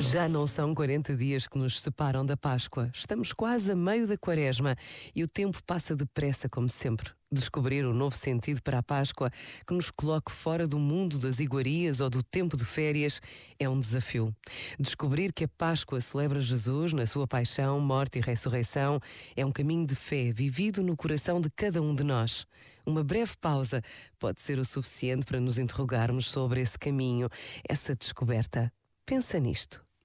Já não são 40 dias que nos separam da Páscoa. Estamos quase a meio da quaresma e o tempo passa depressa, como sempre. Descobrir um novo sentido para a Páscoa que nos coloque fora do mundo das iguarias ou do tempo de férias é um desafio. Descobrir que a Páscoa celebra Jesus na sua paixão, morte e ressurreição é um caminho de fé vivido no coração de cada um de nós. Uma breve pausa pode ser o suficiente para nos interrogarmos sobre esse caminho, essa descoberta. Pensa nisto